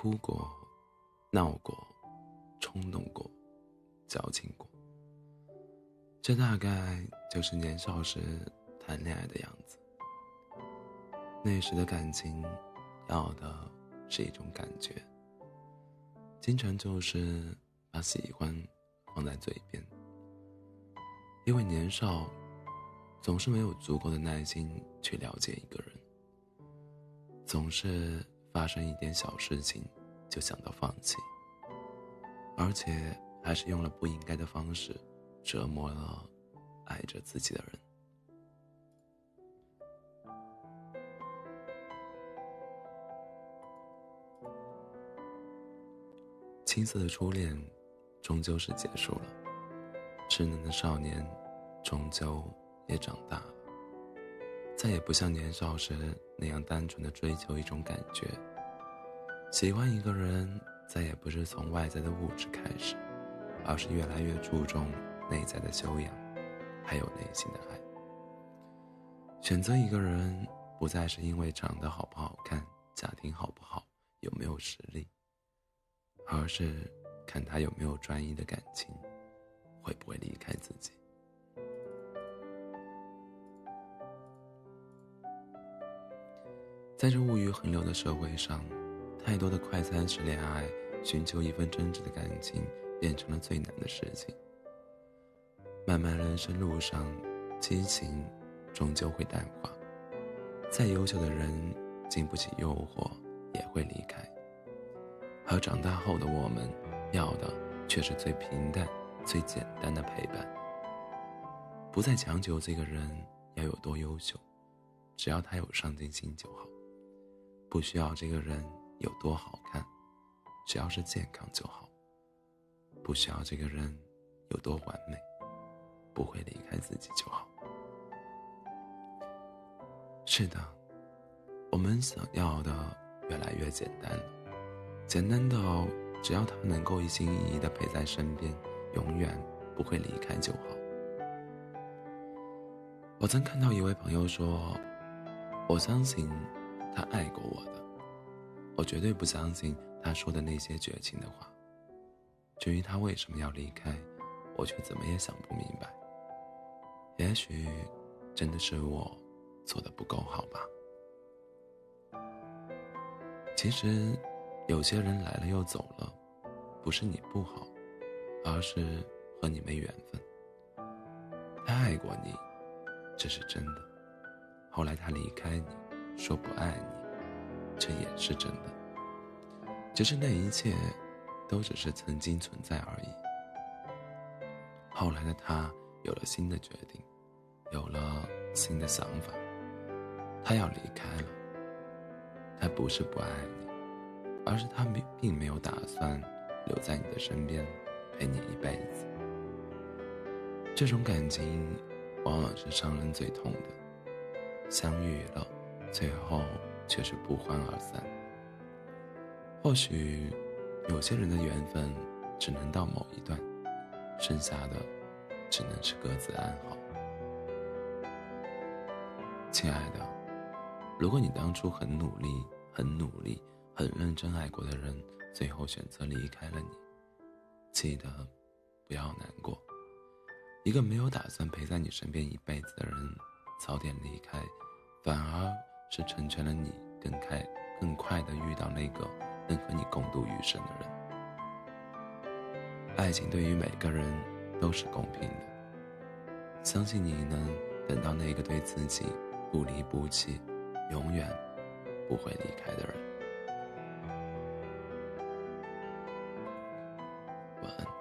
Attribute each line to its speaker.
Speaker 1: 哭过，闹过，冲动过，矫情过。这大概就是年少时谈恋爱的样子。那时的感情，要的是一种感觉，经常就是把喜欢放在嘴边，因为年少，总是没有足够的耐心去了解一个人，总是发生一点小事情就想到放弃，而且还是用了不应该的方式折磨了爱着自己的人。青涩的初恋，终究是结束了。稚嫩的少年，终究也长大了。再也不像年少时那样单纯的追求一种感觉。喜欢一个人，再也不是从外在的物质开始，而是越来越注重内在的修养，还有内心的爱。选择一个人，不再是因为长得好不好看，家庭好不好，有没有实力。而是看他有没有专一的感情，会不会离开自己。在这物欲横流的社会上，太多的快餐式恋爱，寻求一份真挚的感情，变成了最难的事情。漫漫人生路上，激情终究会淡化，再优秀的人，经不起诱惑，也会离开。而长大后的我们，要的却是最平淡、最简单的陪伴。不再强求这个人要有多优秀，只要他有上进心就好；不需要这个人有多好看，只要是健康就好；不需要这个人有多完美，不会离开自己就好。是的，我们想要的越来越简单了。简单到只要他能够一心一意的陪在身边，永远不会离开就好。我曾看到一位朋友说：“我相信他爱过我的，我绝对不相信他说的那些绝情的话。至于他为什么要离开，我却怎么也想不明白。也许真的是我做的不够好吧。其实。”有些人来了又走了，不是你不好，而是和你没缘分。他爱过你，这是真的；后来他离开你，说不爱你，这也是真的。只是那一切，都只是曾经存在而已。后来的他有了新的决定，有了新的想法，他要离开了。他不是不爱你。而是他并并没有打算留在你的身边，陪你一辈子。这种感情往往是伤人最痛的，相遇了，最后却是不欢而散。或许有些人的缘分只能到某一段，剩下的只能是各自安好。亲爱的，如果你当初很努力，很努力。很认真爱过的人，最后选择离开了你，记得不要难过。一个没有打算陪在你身边一辈子的人，早点离开，反而是成全了你更开、更快的遇到那个能和你共度余生的人。爱情对于每个人都是公平的，相信你能等到那个对自己不离不弃、永远不会离开的人。晚安。